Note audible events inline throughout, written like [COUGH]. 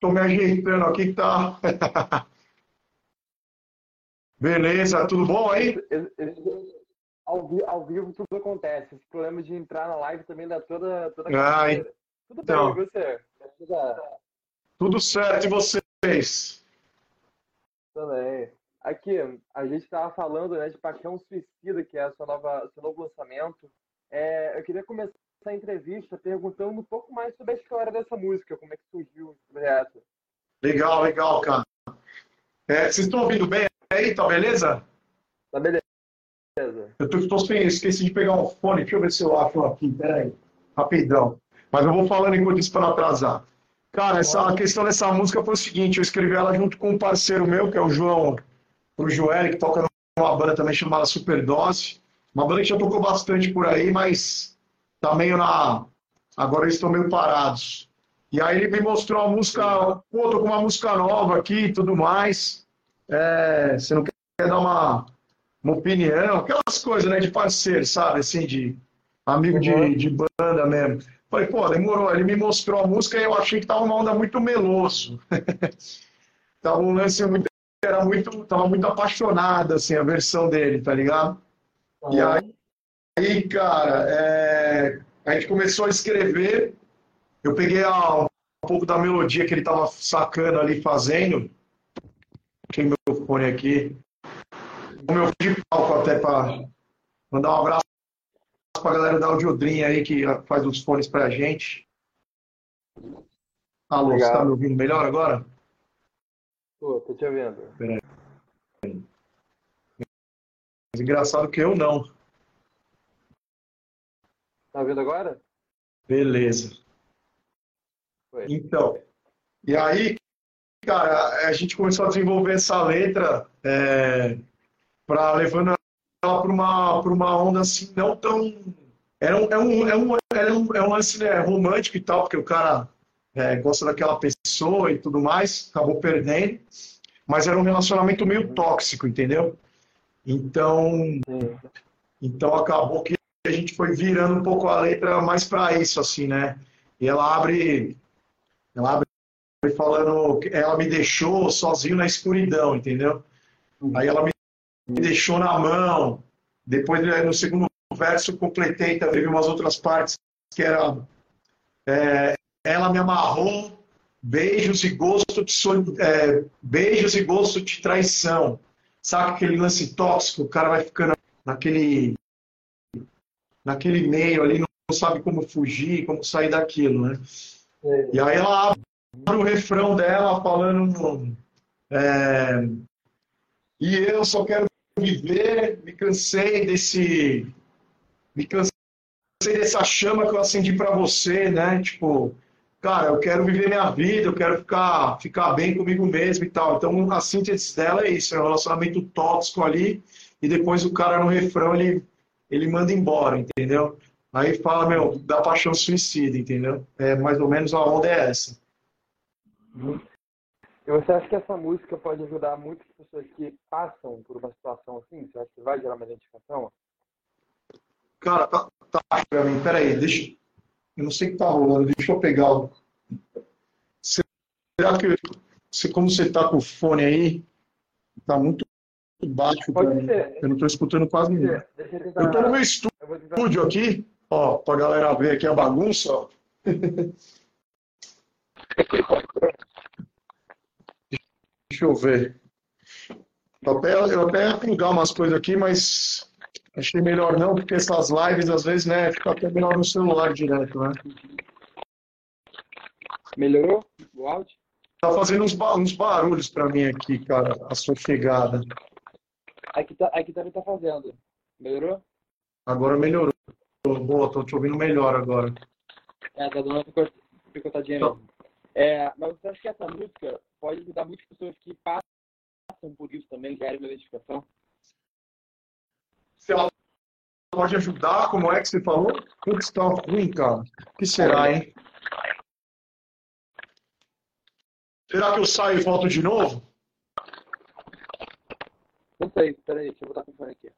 Tô me ajeitando aqui que tá. [LAUGHS] Beleza, tudo bom aí? Ao, ao vivo tudo acontece. Esse problema de entrar na live também dá toda, toda Ah. Tudo bem, então. e você? Tudo Tudo certo, e vocês? Também. Aqui, a gente estava falando, né, de Paixão Suicida, que é a sua nova, seu novo lançamento. É, eu queria começar a entrevista perguntando um pouco mais sobre a história dessa música, como é que surgiu projeto. Legal, legal, cara. É, vocês estão ouvindo bem aí, tá beleza? Tá beleza. Eu tô, tô sem, esqueci de pegar um fone, deixa eu ver se eu acho aqui, peraí. Rapidão. Mas eu vou falando enquanto isso para não atrasar. Cara, essa, a questão dessa música foi o seguinte, eu escrevi ela junto com um parceiro meu, que é o João, o Joel, que toca numa banda também chamada Superdose. Uma banda que já tocou bastante por aí, mas tá meio na... Agora eles estão meio parados. E aí ele me mostrou a música, pô, tô com uma música nova aqui e tudo mais. É, você não quer dar uma, uma opinião, aquelas coisas, né, de parceiro, sabe, assim, de amigo de, de banda mesmo. Falei, pô, demorou. Ele me mostrou a música e eu achei que tava uma onda muito meloso. [LAUGHS] tava um lance muito, era muito, tava muito apaixonada, assim, a versão dele, tá ligado? E aí, aí cara, é, a gente começou a escrever, eu peguei a- um pouco da melodia que ele tava sacando ali, fazendo. Deixei meu fone aqui. O meu de palco até para mandar um abraço pra galera da Audiodrim aí que faz os fones pra gente. Alô, Obrigado. você tá me ouvindo melhor agora? Tô, tô te ouvindo. Mas engraçado que eu não. Tá ouvindo agora? Beleza. Foi. Então, e aí, cara, a gente começou a desenvolver essa letra é, para levando ela para uma, pra uma onda assim, não tão. É um, é um, é um, é um, é um lance né, romântico e tal, porque o cara é, gosta daquela pessoa e tudo mais, acabou perdendo, mas era um relacionamento meio tóxico, entendeu? Então, então acabou que a gente foi virando um pouco a letra mais para isso, assim, né? E ela abre, ela abre falando, que ela me deixou sozinho na escuridão, entendeu? Aí ela me deixou na mão. Depois, né, no segundo verso, completei também umas outras partes que era é, ela me amarrou, beijos e gosto de é, beijos e gosto de traição. Sabe aquele lance tóxico? O cara vai ficando naquele naquele meio ali, não sabe como fugir, como sair daquilo, né? E aí ela abre o refrão dela falando é, e eu só quero viver, me cansei desse me cansei dessa chama que eu acendi pra você, né? Tipo, cara, eu quero viver minha vida, eu quero ficar ficar bem comigo mesmo e tal. Então a síntese dela é isso, é um relacionamento tóxico ali e depois o cara no refrão ele ele manda embora, entendeu? Aí fala, meu, da paixão suicida, entendeu? É mais ou menos a onda é essa. E você acha que essa música pode ajudar muitas pessoas que passam por uma situação assim? Você acha que vai gerar uma identificação? Cara, tá, tá pra mim, peraí, deixa. Eu não sei o que tá rolando, deixa eu pegar o. Será que, você, como você tá com o fone aí, tá muito baixo Pode mim. ser. Eu não tô escutando quase. Deixa eu tô no meu estúdio aqui, ó, pra galera ver aqui a bagunça, ó. [LAUGHS] Deixa eu ver. Eu até, eu até ia plugar umas coisas aqui, mas achei melhor não, porque essas lives, às vezes, né, fica até melhor no celular direto, né? Melhorou o áudio? Tá fazendo uns, ba- uns barulhos pra mim aqui, cara, a sua chegada. Aqui, tá, aqui também tá fazendo. Melhorou? Agora melhorou. Boa, tô te ouvindo melhor agora. É, tá dando uma picot- picotadinha mesmo. É, mas você acha que essa música pode ajudar muitas pessoas que passam por isso também, querem uma identificação? Se ela pode ajudar, como é que você falou? Putz, tá ruim, cara. O que será, hein? Será que eu saio e volto de novo? Não sei, peraí, deixa eu botar o fone aqui.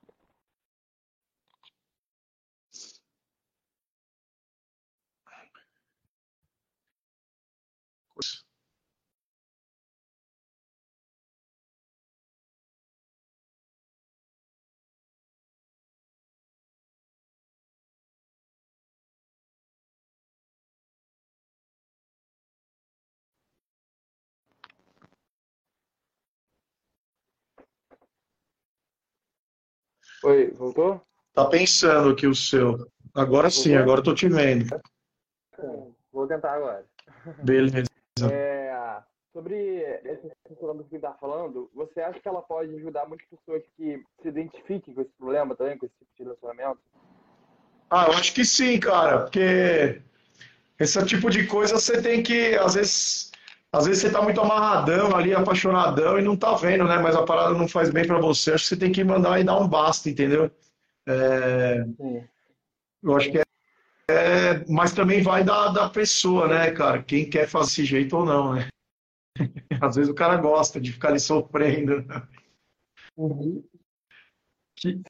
Oi, voltou? Tá pensando aqui o seu. Agora sim, agora eu tô te vendo. Vou tentar agora. Beleza. [LAUGHS] É, sobre esse problema que está falando, você acha que ela pode ajudar muitas pessoas que se identifiquem com esse problema também, com esse tipo de relacionamento? Ah, eu acho que sim, cara, porque esse tipo de coisa você tem que, às vezes, às vezes você tá muito amarradão ali, apaixonadão e não tá vendo, né? Mas a parada não faz bem para você. Acho que você tem que mandar e dar um basta, entendeu? É... Eu acho que é, é, mas também vai da, da pessoa, né, cara? Quem quer fazer desse jeito ou não, né? [LAUGHS] Às vezes o cara gosta de ficar ali sofrendo. Uhum. Que...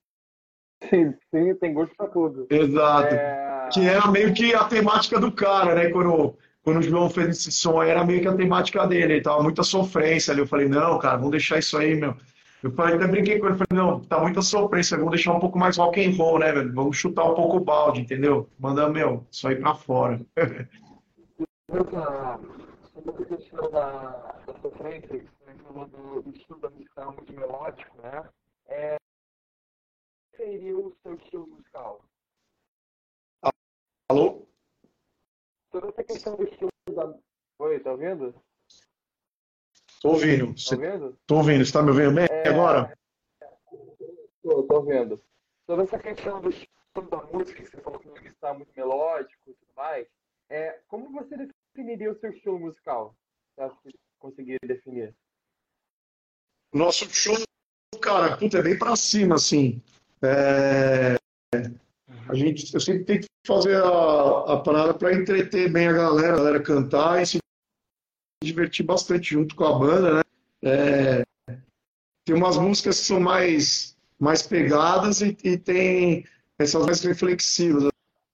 Sim, sim, tem gosto pra tudo. Exato. É... Que era meio que a temática do cara, né? Quando, quando o João fez esse som, era meio que a temática dele. Ele tava muita sofrência ali. Eu falei, não, cara, vamos deixar isso aí, meu. Eu falei, até brinquei com ele, falei, não, tá muita sofrência, vamos deixar um pouco mais rock and roll, né, velho? Vamos chutar um pouco o balde, entendeu? Manda, meu, isso aí pra fora. Sobre a questão da, da sofrência, você falou do, do estilo da música muito melódico, né? É, seria o seu estilo musical? Alô? Do estilo da... Oi, tá ouvindo? Tô ouvindo. Tá ouvindo? Tô ouvindo. Você tá me ouvindo bem é... agora? Tô, tô ouvindo. Sobre essa questão do estilo da música, que você falou que está muito melódico e tudo mais, é, como você definiria o seu estilo musical? Você acha que conseguiria definir? Nosso show, cara, puta, é bem pra cima, assim. É... A gente, eu sempre tento fazer a, a parada para entreter bem a galera, a galera cantar e se divertir bastante junto com a banda, né? É, tem umas músicas que são mais, mais pegadas e, e tem essas mais reflexivas,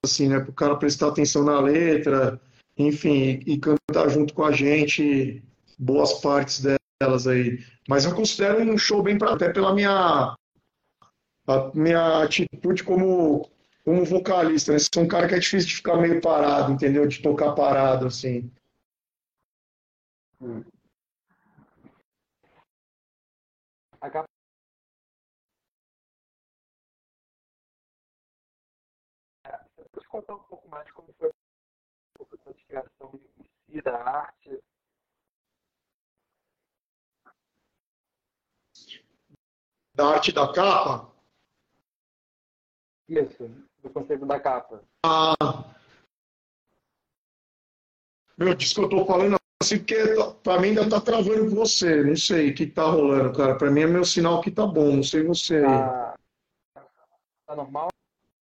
assim, né? Para o cara prestar atenção na letra, enfim, e, e cantar junto com a gente boas partes delas aí. Mas eu considero um show bem pra, até pela minha minha atitude como como vocalista, né? Sou um cara que é difícil de ficar meio parado, entendeu? De tocar parado assim. Hum. A capa... Você pode contar um pouco mais como foi o processo de criação em si da arte? Da arte da capa? Isso, do conceito da capa. Ah, meu, diz que eu tô falando assim, porque pra mim ainda tá travando com você. Não sei o que tá rolando, cara. Pra mim é meu sinal que tá bom, não sei você. Tá, tá normal?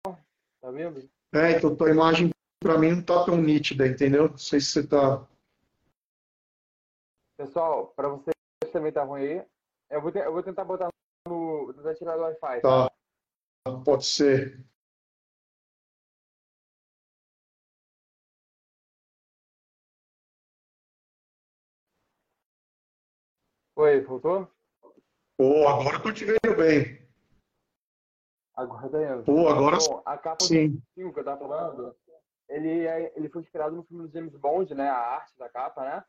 Tá vendo? É, então tua imagem pra mim não tá tão nítida, entendeu? Não sei se você tá. Pessoal, pra vocês também tá ruim aí. Eu vou, te, eu vou tentar botar no. tentar tirar do Wi-Fi. Tá. tá. Pode ser. Oi, voltou? Pô, agora eu tô te vendo bem. Agora indo. Pô, agora Bom, a capa sim. do filme que eu tava falando, ele, é, ele foi inspirado no filme do James Bond, né? A arte da capa, né?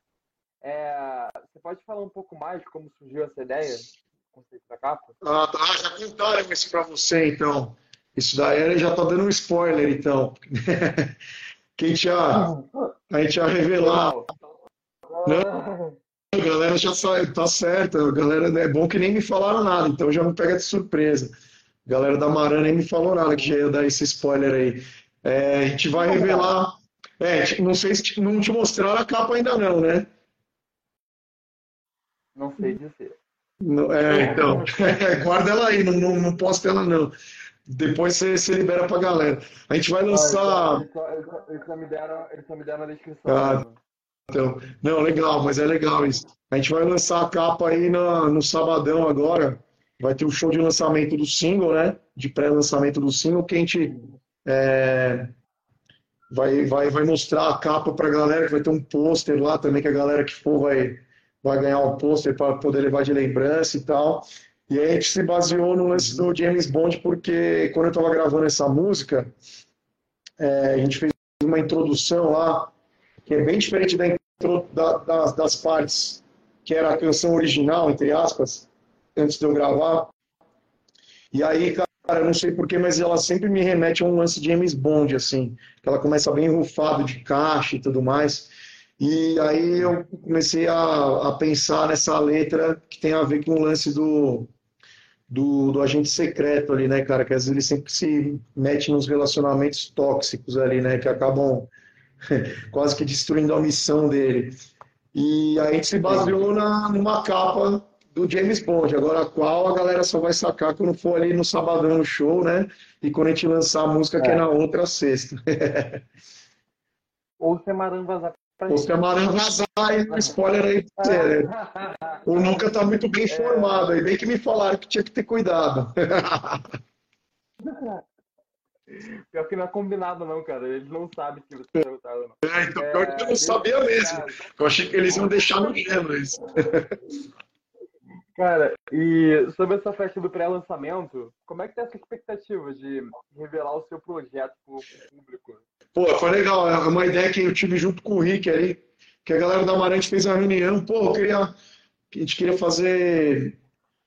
É, você pode falar um pouco mais de como surgiu essa ideia, o conceito da capa? Ah, tá. Ah, já contaram isso pra você, então. Isso daí já tá dando um spoiler, então. [LAUGHS] Quem já, a gente ia revelar. Não, a galera já sabe, tá certo. A galera é bom que nem me falaram nada, então já me pega de surpresa. A galera da Marana nem me falou nada que já ia dar esse spoiler aí. É, a gente vai revelar. É, não sei se não te mostraram a capa ainda não, né? Não sei dizer. É, então, [LAUGHS] guarda ela aí, não, não, não posta ela não. Depois você, você libera pra galera. A gente vai lançar. Ah, eles, só, eles, só, eles, só, me deram, eles só me deram na descrição. Ah, então, não, legal, mas é legal isso. A gente vai lançar a capa aí no sabadão agora. Vai ter o show de lançamento do single, né? De pré-lançamento do single, que a gente é, vai, vai, vai mostrar a capa pra galera, que vai ter um pôster lá também, que a galera que for vai, vai ganhar um pôster para poder levar de lembrança e tal. E aí a gente se baseou no lance do James Bond, porque quando eu estava gravando essa música, é, a gente fez uma introdução lá, que é bem diferente da da, das, das partes que era a canção original, entre aspas, antes de eu gravar. E aí, Cara, eu não sei porquê, mas ela sempre me remete a um lance de James Bond, assim. Que ela começa bem rufado de caixa e tudo mais. E aí eu comecei a, a pensar nessa letra que tem a ver com o lance do, do, do, agente secreto ali, né, cara? Que às vezes ele sempre se mete nos relacionamentos tóxicos ali, né? Que acabam [LAUGHS] quase que destruindo a missão dele. E a gente se baseou na, numa capa do James Bond. Agora, qual a galera só vai sacar quando for ali no sabadão no show, né? E quando a gente lançar a música é. que é na outra sexta. [LAUGHS] Ou se Maran vazar Ou se Maran vazar, aí, spoiler aí pra você, né? O nunca tá muito bem [LAUGHS] informado, aí bem que me falaram que tinha que ter cuidado. Pior que não é combinado, não, cara. Eles não sabem que você perguntaram, não. É, então pior que eu não sabia mesmo. Eu achei que eles iam deixar no gelo [LAUGHS] isso. Cara, e sobre essa festa do pré-lançamento, como é que tá essa expectativa de revelar o seu projeto para o público? Pô, foi legal. É uma ideia que eu tive junto com o Rick ali, que a galera da Amarante fez uma reunião. Pô, eu queria, a gente queria fazer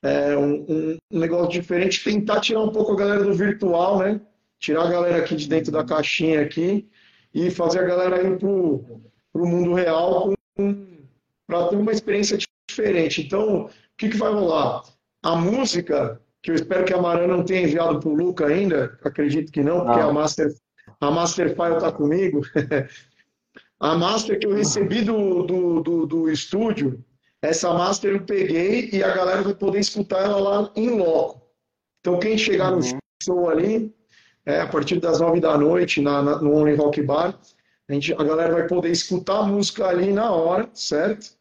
é, um, um, negócio diferente, tentar tirar um pouco a galera do virtual, né? Tirar a galera aqui de dentro da caixinha aqui e fazer a galera ir pro, pro mundo real para ter uma experiência diferente. Então, o que, que vai rolar? A música, que eu espero que a Mara não tenha enviado para o Luca ainda, acredito que não, porque a Master, a Master File está comigo. [LAUGHS] a Master que eu recebi do, do, do, do, estúdio, essa Master eu peguei e a galera vai poder escutar ela lá em loco. Então, quem chegar no uhum. show ali, é, a partir das nove da noite, na, na, no Only Rock Bar, a, gente, a galera vai poder escutar a música ali na hora, certo?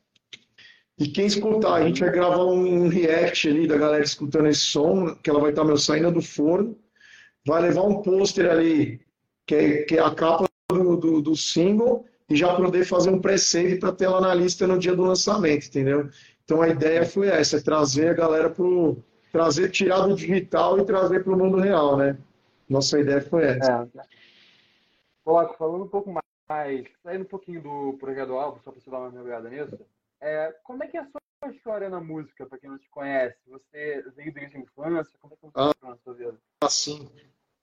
E quem escutar, a gente vai gravar um react ali da galera escutando esse som, que ela vai estar meu saindo do forno. Vai levar um pôster ali, que é, que é a capa do, do, do single, e já poder fazer um pré-save para ter ela na lista no dia do lançamento, entendeu? Então a ideia foi essa, é trazer a galera pro. trazer, tirar do digital e trazer para o mundo real, né? Nossa ideia foi essa. É. Coloco, falando um pouco mais, saindo um pouquinho do projeto do álbum, só para você dar uma mergulhada nisso. É, como é que é a sua história na música, para quem não te conhece? Você veio desde a infância? Como é que funciona ah, na sua vida? Assim,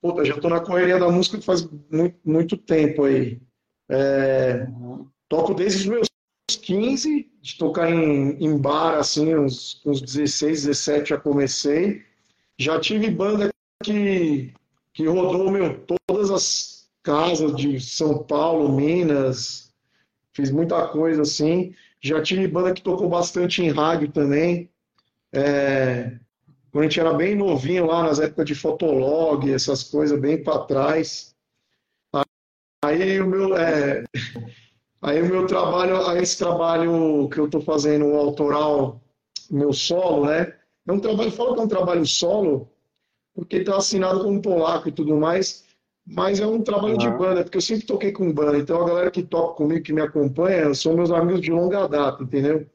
puta, já estou na correria da música faz muito, muito tempo aí. É. Toco desde os meus 15, de tocar em, em bar, assim, uns, uns 16, 17 já comecei. Já tive banda que, que rodou meu, todas as casas de São Paulo, Minas, fiz muita coisa assim. Já tive banda que tocou bastante em rádio também. É, quando a gente era bem novinho lá, nas épocas de Fotolog, essas coisas bem para trás. Aí o meu, é, [LAUGHS] aí o meu trabalho, esse trabalho que eu estou fazendo, o autoral, meu solo, né? É um trabalho, falo que é um trabalho solo, porque está assinado com um polaco e tudo mais, mas é um trabalho uhum. de banda, porque eu sempre toquei com banda. Então a galera que toca comigo, que me acompanha, são meus amigos de longa data, entendeu?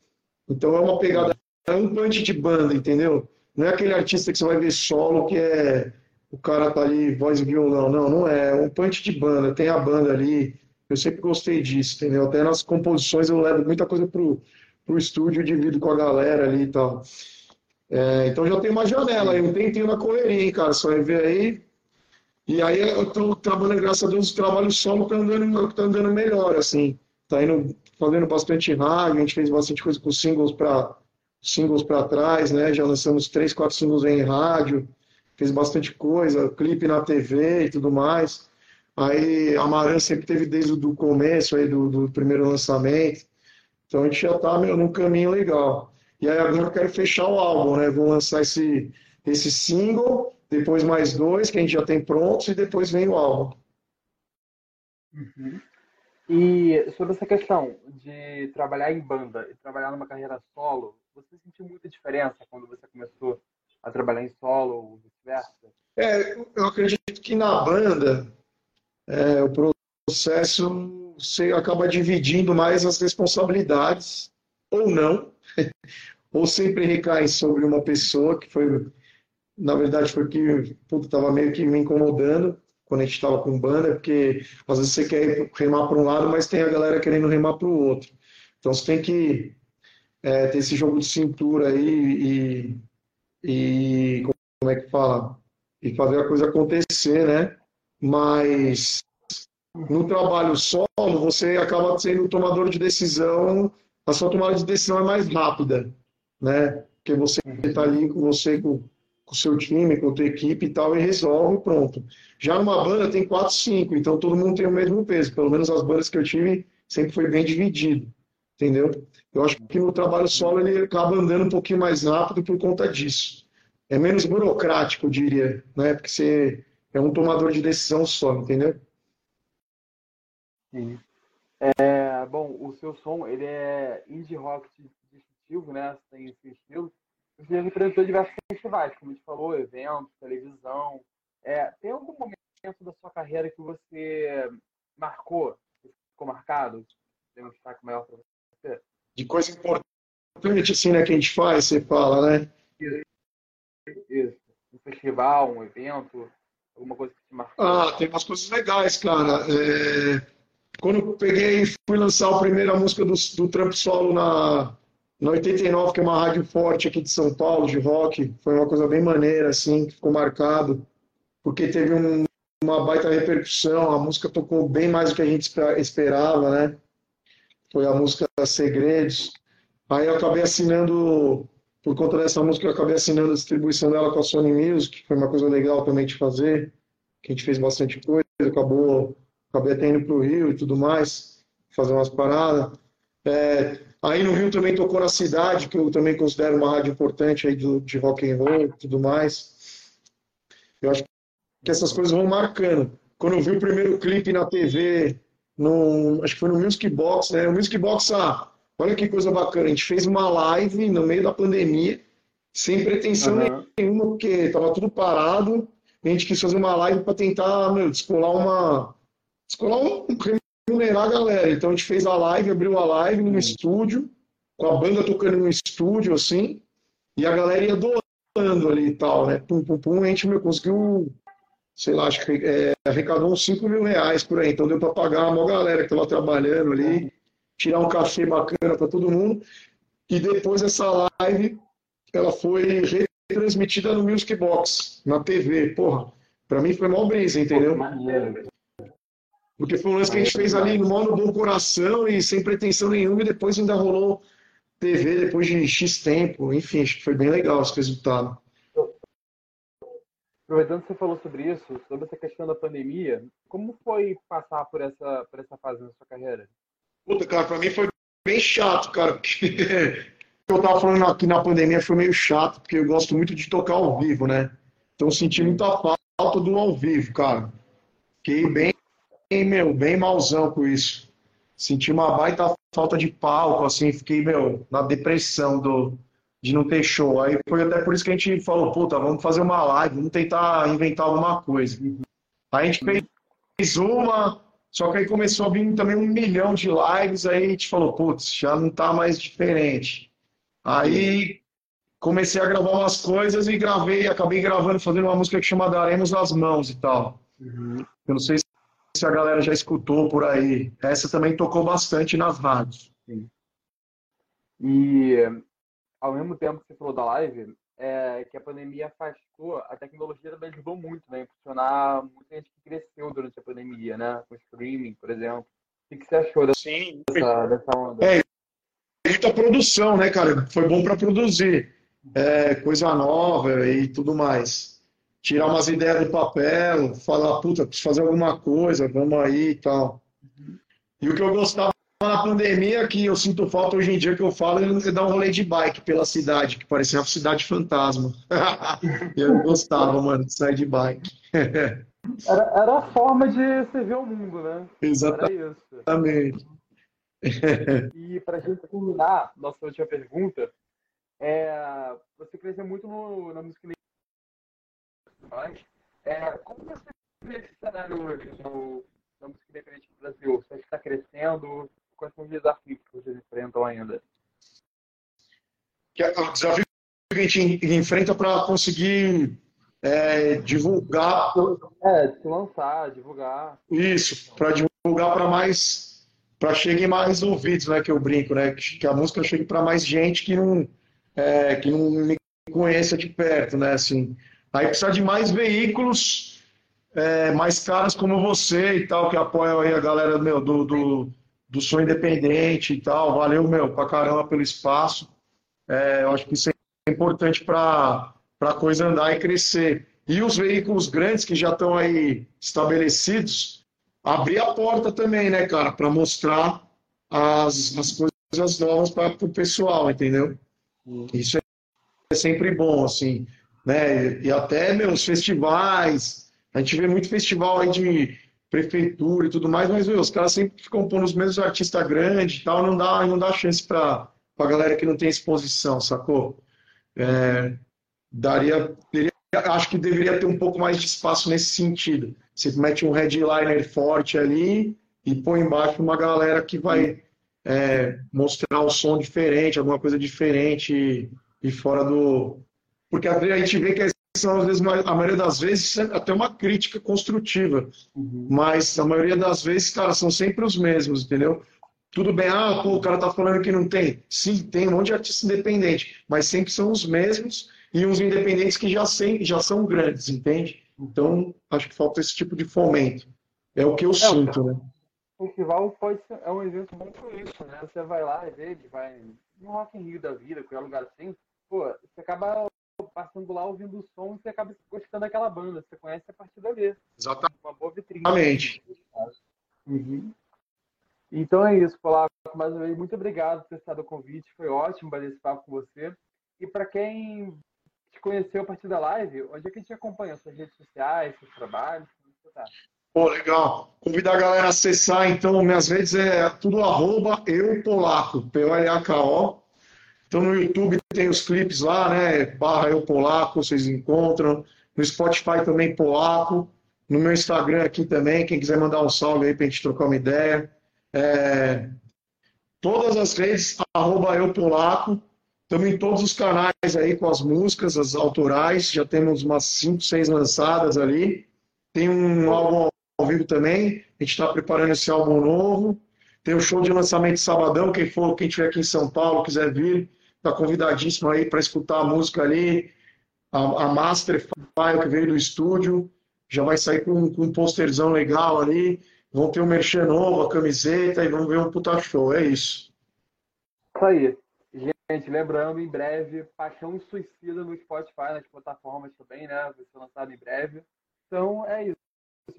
Então é uma pegada, é um punch de banda, entendeu? Não é aquele artista que você vai ver solo que é o cara tá ali, voz e violão. Não, não é. É um punch de banda, tem a banda ali. Eu sempre gostei disso, entendeu? Até nas composições eu levo muita coisa pro, pro estúdio, divido com a galera ali e tal. É, então já tem uma janela aí, um tempinho na hein, cara? Só vai ver aí, e aí eu estou trabalhando, graças a Deus, o trabalho solo está andando, tá andando melhor, assim. Tá indo, fazendo bastante rádio, a gente fez bastante coisa com singles para singles para trás, né? Já lançamos três, quatro singles em rádio, fez bastante coisa, clipe na TV e tudo mais. Aí a Maran sempre teve desde o começo aí do, do primeiro lançamento. Então a gente já está num caminho legal. E aí agora eu quero fechar o álbum, né? Vou lançar esse, esse single depois mais dois que a gente já tem prontos e depois vem o álbum. Uhum. E sobre essa questão de trabalhar em banda e trabalhar numa carreira solo, você sentiu muita diferença quando você começou a trabalhar em solo ou vice-versa? É, eu acredito que na banda é, o processo você acaba dividindo mais as responsabilidades ou não, ou sempre recai sobre uma pessoa que foi na verdade foi que estava meio que me incomodando quando a gente estava com banda, porque às vezes você quer remar para um lado, mas tem a galera querendo remar para o outro. Então você tem que é, ter esse jogo de cintura aí e, e como é que fala? e fazer a coisa acontecer, né? Mas no trabalho solo, você acaba sendo tomador de decisão, a sua tomada de decisão é mais rápida, né? Porque você está ali com você, com o seu time, com a tua equipe e tal, e resolve, pronto. Já numa banda tem quatro, cinco, então todo mundo tem o mesmo peso. Pelo menos as bandas que eu tive sempre foi bem dividido, entendeu? Eu acho que no trabalho solo ele acaba andando um pouquinho mais rápido por conta disso. É menos burocrático, eu diria, né? Porque você é um tomador de decisão só, entendeu? Sim. É, bom, o seu som ele é indie rock distintivo, né? Tem esse estilo. Você representou diversos festivais, como a gente falou, eventos, televisão. É, tem algum momento da sua carreira que você marcou, ficou marcado? Tem um destaque maior para você? De coisa importante, assim, né, que a gente faz, você fala, né? Isso. Isso. Um festival, um evento, alguma coisa que te marcou? Ah, tem umas coisas legais, cara. É quando eu peguei e fui lançar a primeira música do, do Trampo Solo na, na 89, que é uma rádio forte aqui de São Paulo, de rock, foi uma coisa bem maneira, assim, que ficou marcado, porque teve um, uma baita repercussão, a música tocou bem mais do que a gente esperava, né? Foi a música Segredos. Aí eu acabei assinando, por conta dessa música, eu acabei assinando a distribuição dela com a Sony Music, que foi uma coisa legal também de fazer, que a gente fez bastante coisa, acabou acabei até indo para o Rio e tudo mais, fazer umas paradas. É, aí no Rio também tocou na cidade, que eu também considero uma rádio importante aí do, de rock and roll e tudo mais. Eu acho que essas coisas vão marcando. Quando eu vi o primeiro clipe na TV, no, acho que foi no Music Box, né? O Music Box, ah, olha que coisa bacana, a gente fez uma live no meio da pandemia, sem pretensão uhum. nenhuma, porque estava tudo parado, a gente quis fazer uma live para tentar meu, descolar uma, um, remunerar a galera. Então a gente fez a live, abriu a live no estúdio, com a banda tocando no estúdio, assim, e a galera ia doando ali e tal, né? Pum, pum, pum, a gente meu, conseguiu, sei lá, acho que é, arrecadou uns 5 mil reais por aí. Então deu para pagar uma galera que estava trabalhando ali, tirar um café bacana para todo mundo. E depois essa live, ela foi retransmitida no Music Box, na TV. Porra, para mim foi mó brisa, entendeu? Porque foi um lance que a gente fez ali no modo bom coração e sem pretensão nenhuma, e depois ainda rolou TV depois de X tempo. Enfim, acho que foi bem legal esse resultado. Aproveitando que você falou sobre isso, sobre essa questão da pandemia, como foi passar por essa, por essa fase na sua carreira? Puta, cara, pra mim foi bem chato, cara, porque [LAUGHS] eu tava falando aqui na pandemia foi meio chato, porque eu gosto muito de tocar ao vivo, né? Então senti muita falta do ao vivo, cara. Fiquei bem meu, bem malzão com isso. Senti uma baita falta de palco, assim, fiquei, meu, na depressão do, de não ter show. Aí foi até por isso que a gente falou, puta, vamos fazer uma live, vamos tentar inventar alguma coisa. Aí a gente fez uma, só que aí começou a vir também um milhão de lives, aí a gente falou, putz, já não tá mais diferente. Aí comecei a gravar umas coisas e gravei, acabei gravando, fazendo uma música que chama Daremos nas Mãos e tal. Uhum. Eu não sei se a galera já escutou por aí. Essa também tocou bastante nas rádios. Sim. E ao mesmo tempo que você falou da live, é, que a pandemia afastou, a tecnologia também ajudou muito, né? Impulsionar muita gente que cresceu durante a pandemia, né? Com streaming, por exemplo. O que você achou dessa, Sim. dessa, dessa onda? É, muita produção, né, cara? Foi bom para produzir é, coisa nova e tudo mais tirar umas ideias do papel, falar, puta, preciso fazer alguma coisa, vamos aí e tal. E o que eu gostava na pandemia, que eu sinto falta hoje em dia, que eu falo, é dar um rolê de bike pela cidade, que parecia uma cidade fantasma. [LAUGHS] eu gostava, mano, de sair de bike. [LAUGHS] era, era a forma de você ver o mundo, né? Exatamente. e para gente terminar, nossa última pergunta, é, você cresceu muito no, na música é, como você vê esse cenário hoje no, na música independente do Brasil? Você está crescendo? Quais são os desafios que vocês enfrentam ainda? O desafio que a gente enfrenta para conseguir é, divulgar. É, se lançar, divulgar. Isso, para divulgar para mais. para chegar mais ouvidos, né? Que eu brinco, né? Que a música chegue para mais gente que não, é, que não me conheça de perto, né? Assim, Aí precisa de mais veículos é, mais caras como você e tal, que apoiam aí a galera meu, do, do, do som independente e tal. Valeu, meu, pra caramba pelo espaço. É, eu acho que isso é importante para a coisa andar e crescer. E os veículos grandes que já estão aí estabelecidos, abrir a porta também, né, cara, para mostrar as, as coisas novas para o pessoal, entendeu? Isso é sempre bom, assim, né? E até meus festivais, a gente vê muito festival aí de prefeitura e tudo mais, mas meu, os caras sempre ficam pondo os mesmos artistas grandes e tal, não dá, não dá chance para a galera que não tem exposição, sacou? É, daria, teria, acho que deveria ter um pouco mais de espaço nesse sentido. Você mete um headliner forte ali e põe embaixo uma galera que vai é, mostrar um som diferente, alguma coisa diferente e, e fora do. Porque a gente vê que são, às vezes, a maioria das vezes, até uma crítica construtiva. Uhum. Mas a maioria das vezes, cara, são sempre os mesmos, entendeu? Tudo bem, ah, pô, o cara tá falando que não tem. Sim, tem um monte de artista independente, mas sempre são os mesmos e os independentes que já, sem, já são grandes, entende? Então, acho que falta esse tipo de fomento. É o que eu é, sinto, né? O festival pode ser, é um evento muito isso, né? Você vai lá, às vai no Rock in Rio da vida, qualquer lugar assim, pô, você acaba passando lá ouvindo o som, você acaba gostando daquela banda, você conhece a partir dali. Exatamente. Uma boa vitrine. Exatamente. Uhum. Então é isso, Polaco. Mais uma vez, muito obrigado por ter estado o convite. Foi ótimo bater esse papo com você. E para quem te conheceu a partir da live, onde é que a gente acompanha? Suas redes sociais, seus trabalhos? Como você tá? Pô, legal. Convidar a galera a acessar, então, minhas redes é tudo arroba eu polaco, P-O-L-A-K-O. Então no YouTube tem os clipes lá, né? Barra eu polaco, vocês encontram. No Spotify também polaco. No meu Instagram aqui também, quem quiser mandar um salve aí pra gente trocar uma ideia. É... Todas as redes, arroba eu polaco. Estamos em todos os canais aí com as músicas, as autorais. Já temos umas 5, 6 lançadas ali. Tem um álbum ao vivo também. A gente está preparando esse álbum novo. Tem o show de lançamento de sabadão. Quem for, quem estiver aqui em São Paulo, quiser vir, está convidadíssimo aí para escutar a música ali. A, a Master File que veio do estúdio. Já vai sair com, com um posterzão legal ali. Vão ter um merchan novo, a camiseta e vamos ver um puta show. É isso. Isso aí. Gente, lembrando, em breve, Paixão Suicida no Spotify, nas plataformas também, né? Vai ser lançado em breve. Então, é isso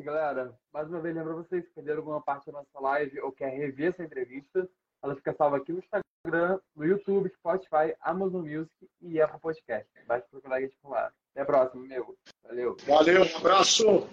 galera. Mais uma vez, lembro vocês que perderam alguma parte da nossa live ou quer rever essa entrevista, ela fica salva aqui no Instagram, no YouTube, Spotify, Amazon Music e Apple Podcast. Basta procurar a gente por lá. Até a próxima, meu. Valeu. Valeu, um abraço.